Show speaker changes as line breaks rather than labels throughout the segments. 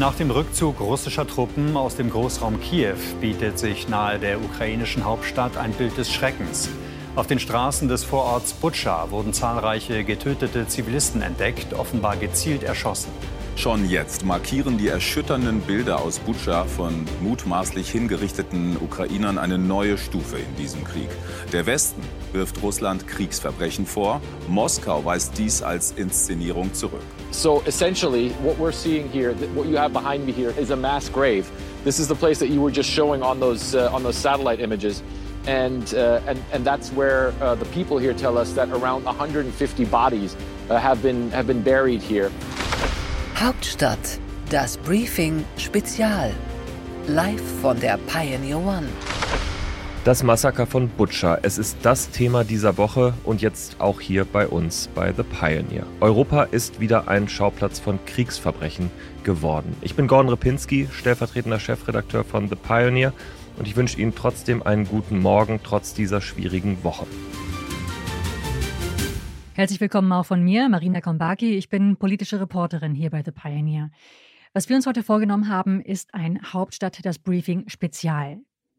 Nach dem Rückzug russischer Truppen aus dem Großraum Kiew bietet sich nahe der ukrainischen Hauptstadt ein Bild des Schreckens. Auf den Straßen des Vororts Butscha wurden zahlreiche getötete Zivilisten entdeckt, offenbar gezielt erschossen.
Schon jetzt markieren die erschütternden Bilder aus Butscha von mutmaßlich hingerichteten Ukrainern eine neue Stufe in diesem Krieg. Der Westen wirft Russland Kriegsverbrechen vor, Moskau weist dies als Inszenierung zurück.
So essentially, what we're seeing here, what you have behind me here, is a mass grave. This is the place that you were just showing on those uh, on those satellite images. And, uh, and, and that's where uh, the people here tell us that around 150 bodies uh, have, been, have been buried here.
Hauptstadt, das Briefing Spezial. Live von der Pioneer One.
Das Massaker von Butcher. Es ist das Thema dieser Woche und jetzt auch hier bei uns bei The Pioneer. Europa ist wieder ein Schauplatz von Kriegsverbrechen geworden. Ich bin Gordon Repinski, stellvertretender Chefredakteur von The Pioneer und ich wünsche Ihnen trotzdem einen guten Morgen trotz dieser schwierigen Woche.
Herzlich willkommen auch von mir, Marina Kombaki. Ich bin politische Reporterin hier bei The Pioneer. Was wir uns heute vorgenommen haben, ist ein Hauptstadt das Briefing Spezial.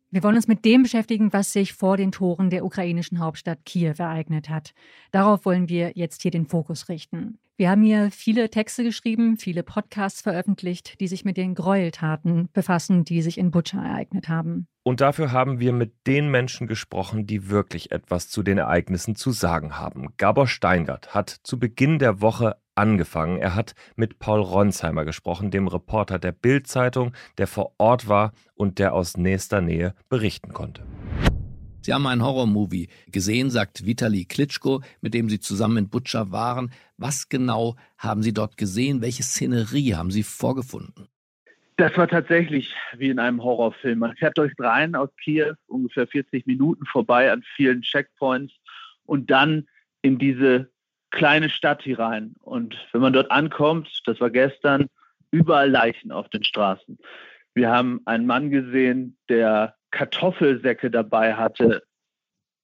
Wir wollen uns mit dem beschäftigen, was sich vor den Toren der ukrainischen Hauptstadt Kiew ereignet hat. Darauf wollen wir jetzt hier den Fokus richten. Wir haben hier viele Texte geschrieben, viele Podcasts veröffentlicht, die sich mit den Gräueltaten befassen, die sich in Butscha ereignet haben.
Und dafür haben wir mit den Menschen gesprochen, die wirklich etwas zu den Ereignissen zu sagen haben. Gabor Steingart hat zu Beginn der Woche angefangen. Er hat mit Paul Ronsheimer gesprochen, dem Reporter der Bild-Zeitung, der vor Ort war und der aus nächster Nähe berichten konnte.
Sie haben einen Horrormovie gesehen, sagt Vitali Klitschko, mit dem Sie zusammen in Butscha waren. Was genau haben Sie dort gesehen? Welche Szenerie haben Sie vorgefunden?
Das war tatsächlich wie in einem Horrorfilm. Man fährt durch rein aus Kiew, ungefähr 40 Minuten vorbei an vielen Checkpoints und dann in diese kleine Stadt hier rein. Und wenn man dort ankommt, das war gestern, überall Leichen auf den Straßen. Wir haben einen Mann gesehen, der Kartoffelsäcke dabei hatte,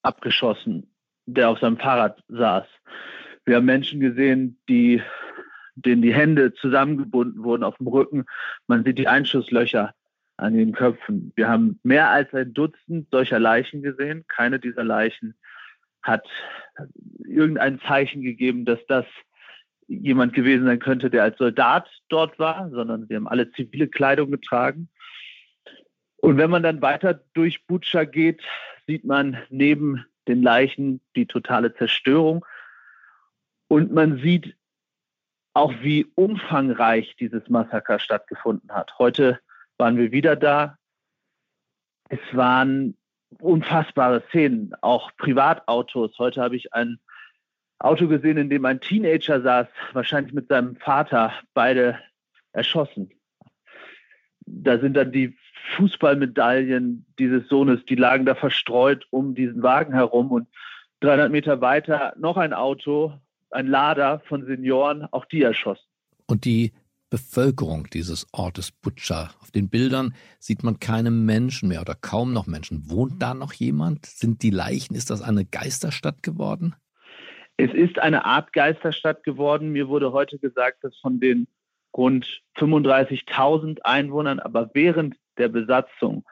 abgeschossen, der auf seinem Fahrrad saß. Wir haben Menschen gesehen, die, denen die Hände zusammengebunden wurden auf dem Rücken. Man sieht die Einschusslöcher an den Köpfen. Wir haben mehr als ein Dutzend solcher Leichen gesehen. Keine dieser Leichen hat irgendein Zeichen gegeben, dass das jemand gewesen sein könnte, der als Soldat dort war, sondern sie haben alle zivile Kleidung getragen. Und wenn man dann weiter durch Butscha geht, sieht man neben den Leichen die totale Zerstörung. Und man sieht auch, wie umfangreich dieses Massaker stattgefunden hat. Heute waren wir wieder da. Es waren unfassbare Szenen, auch Privatautos. Heute habe ich ein Auto gesehen, in dem ein Teenager saß, wahrscheinlich mit seinem Vater, beide erschossen. Da sind dann die Fußballmedaillen dieses Sohnes, die lagen da verstreut um diesen Wagen herum und 300 Meter weiter noch ein Auto, ein Lader von Senioren, auch die erschossen.
Und die Bevölkerung dieses Ortes Butscha. Auf den Bildern sieht man keine Menschen mehr oder kaum noch Menschen. Wohnt da noch jemand? Sind die Leichen? Ist das eine Geisterstadt geworden?
Es ist eine Art Geisterstadt geworden. Mir wurde heute gesagt, dass von den rund 35.000 Einwohnern, aber während der Besatzung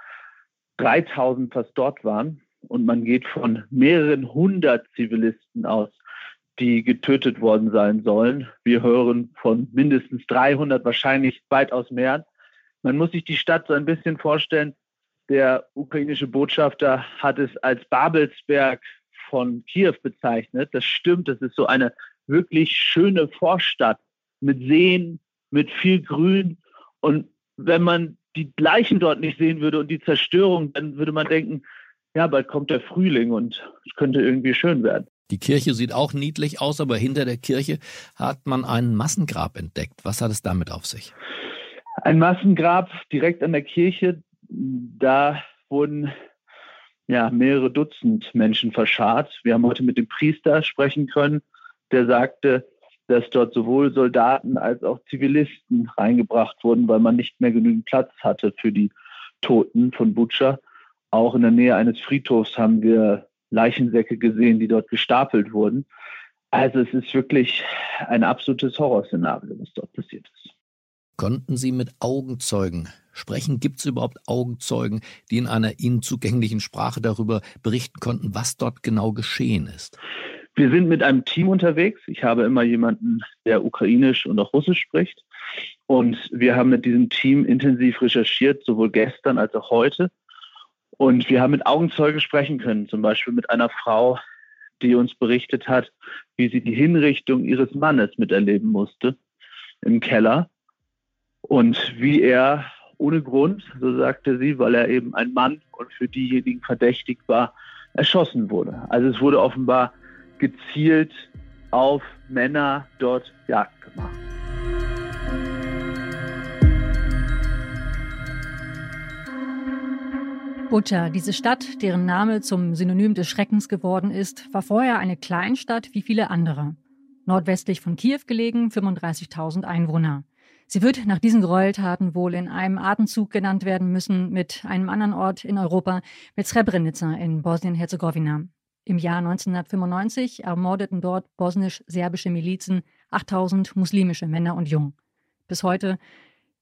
3.000 fast dort waren. Und man geht von mehreren hundert Zivilisten aus, die getötet worden sein sollen. Wir hören von mindestens 300, wahrscheinlich weitaus mehr. Man muss sich die Stadt so ein bisschen vorstellen. Der ukrainische Botschafter hat es als Babelsberg von Kiew bezeichnet. Das stimmt, das ist so eine wirklich schöne Vorstadt mit Seen, mit viel Grün. Und wenn man die Leichen dort nicht sehen würde und die Zerstörung, dann würde man denken, ja, bald kommt der Frühling und es könnte irgendwie schön werden.
Die Kirche sieht auch niedlich aus, aber hinter der Kirche hat man ein Massengrab entdeckt. Was hat es damit auf sich?
Ein Massengrab direkt an der Kirche. Da wurden ja, mehrere Dutzend Menschen verscharrt. Wir haben heute mit dem Priester sprechen können, der sagte, dass dort sowohl Soldaten als auch Zivilisten reingebracht wurden, weil man nicht mehr genügend Platz hatte für die Toten von Butscha. Auch in der Nähe eines Friedhofs haben wir Leichensäcke gesehen, die dort gestapelt wurden. Also es ist wirklich ein absolutes Horrorszenario, was dort passiert ist.
Konnten Sie mit Augenzeugen sprechen? Gibt es überhaupt Augenzeugen, die in einer Ihnen zugänglichen Sprache darüber berichten konnten, was dort genau geschehen ist?
Wir sind mit einem Team unterwegs. Ich habe immer jemanden, der ukrainisch und auch russisch spricht. Und wir haben mit diesem Team intensiv recherchiert, sowohl gestern als auch heute. Und wir haben mit Augenzeugen sprechen können, zum Beispiel mit einer Frau, die uns berichtet hat, wie sie die Hinrichtung ihres Mannes miterleben musste im Keller und wie er ohne Grund, so sagte sie, weil er eben ein Mann und für diejenigen verdächtig war, erschossen wurde. Also es wurde offenbar gezielt auf Männer dort Jagd gemacht.
Bucha, diese Stadt, deren Name zum Synonym des Schreckens geworden ist, war vorher eine Kleinstadt wie viele andere. Nordwestlich von Kiew gelegen, 35.000 Einwohner. Sie wird nach diesen Gräueltaten wohl in einem Atemzug genannt werden müssen mit einem anderen Ort in Europa, mit Srebrenica in Bosnien-Herzegowina. Im Jahr 1995 ermordeten dort bosnisch-serbische Milizen 8000 muslimische Männer und Jungen. Bis heute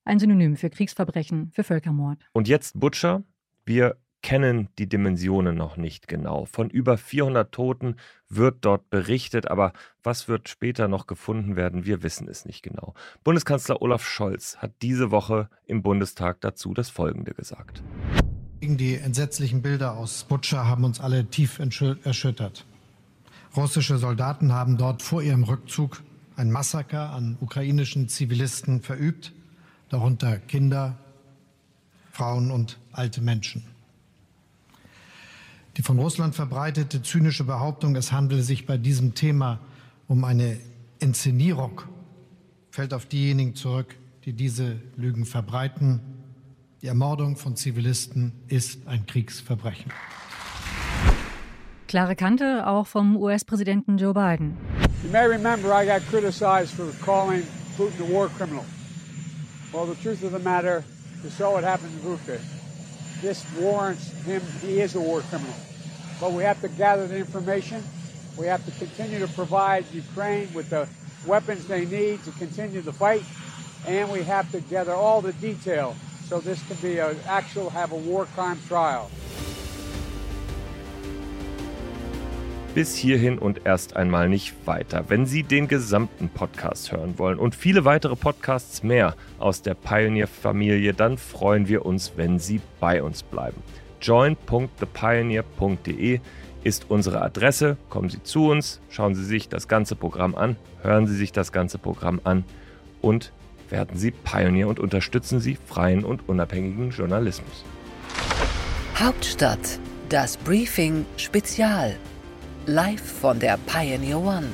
ein Synonym für Kriegsverbrechen, für Völkermord.
Und jetzt Butcher. Wir kennen die Dimensionen noch nicht genau. Von über 400 Toten wird dort berichtet, aber was wird später noch gefunden werden, wir wissen es nicht genau. Bundeskanzler Olaf Scholz hat diese Woche im Bundestag dazu das Folgende gesagt.
Die entsetzlichen Bilder aus Butscha haben uns alle tief erschüttert. Russische Soldaten haben dort vor ihrem Rückzug ein Massaker an ukrainischen Zivilisten verübt, darunter Kinder, Frauen und alte Menschen. Die von Russland verbreitete zynische Behauptung, es handele sich bei diesem Thema um eine Inszenierung, fällt auf diejenigen zurück, die diese Lügen verbreiten. Die Ermordung von Zivilisten ist ein Kriegsverbrechen.
Klare Kante auch vom US-Präsidenten Joe Biden.
You may remember I got criticized for calling Putin a war criminal. Well, the truth of the matter is so what happened in Vuka this warrants him, he is a war criminal. But we have to gather the information. We have to continue to provide Ukraine with the weapons they need to continue the fight. And we have to gather all the detail so this can be an actual, have a war crime trial.
Bis hierhin und erst einmal nicht weiter. Wenn Sie den gesamten Podcast hören wollen und viele weitere Podcasts mehr aus der Pioneer-Familie, dann freuen wir uns, wenn Sie bei uns bleiben. join.thepioneer.de ist unsere Adresse. Kommen Sie zu uns, schauen Sie sich das ganze Programm an, hören Sie sich das ganze Programm an und werden Sie Pioneer und unterstützen Sie freien und unabhängigen Journalismus.
Hauptstadt, das Briefing Spezial live von der Pioneer One.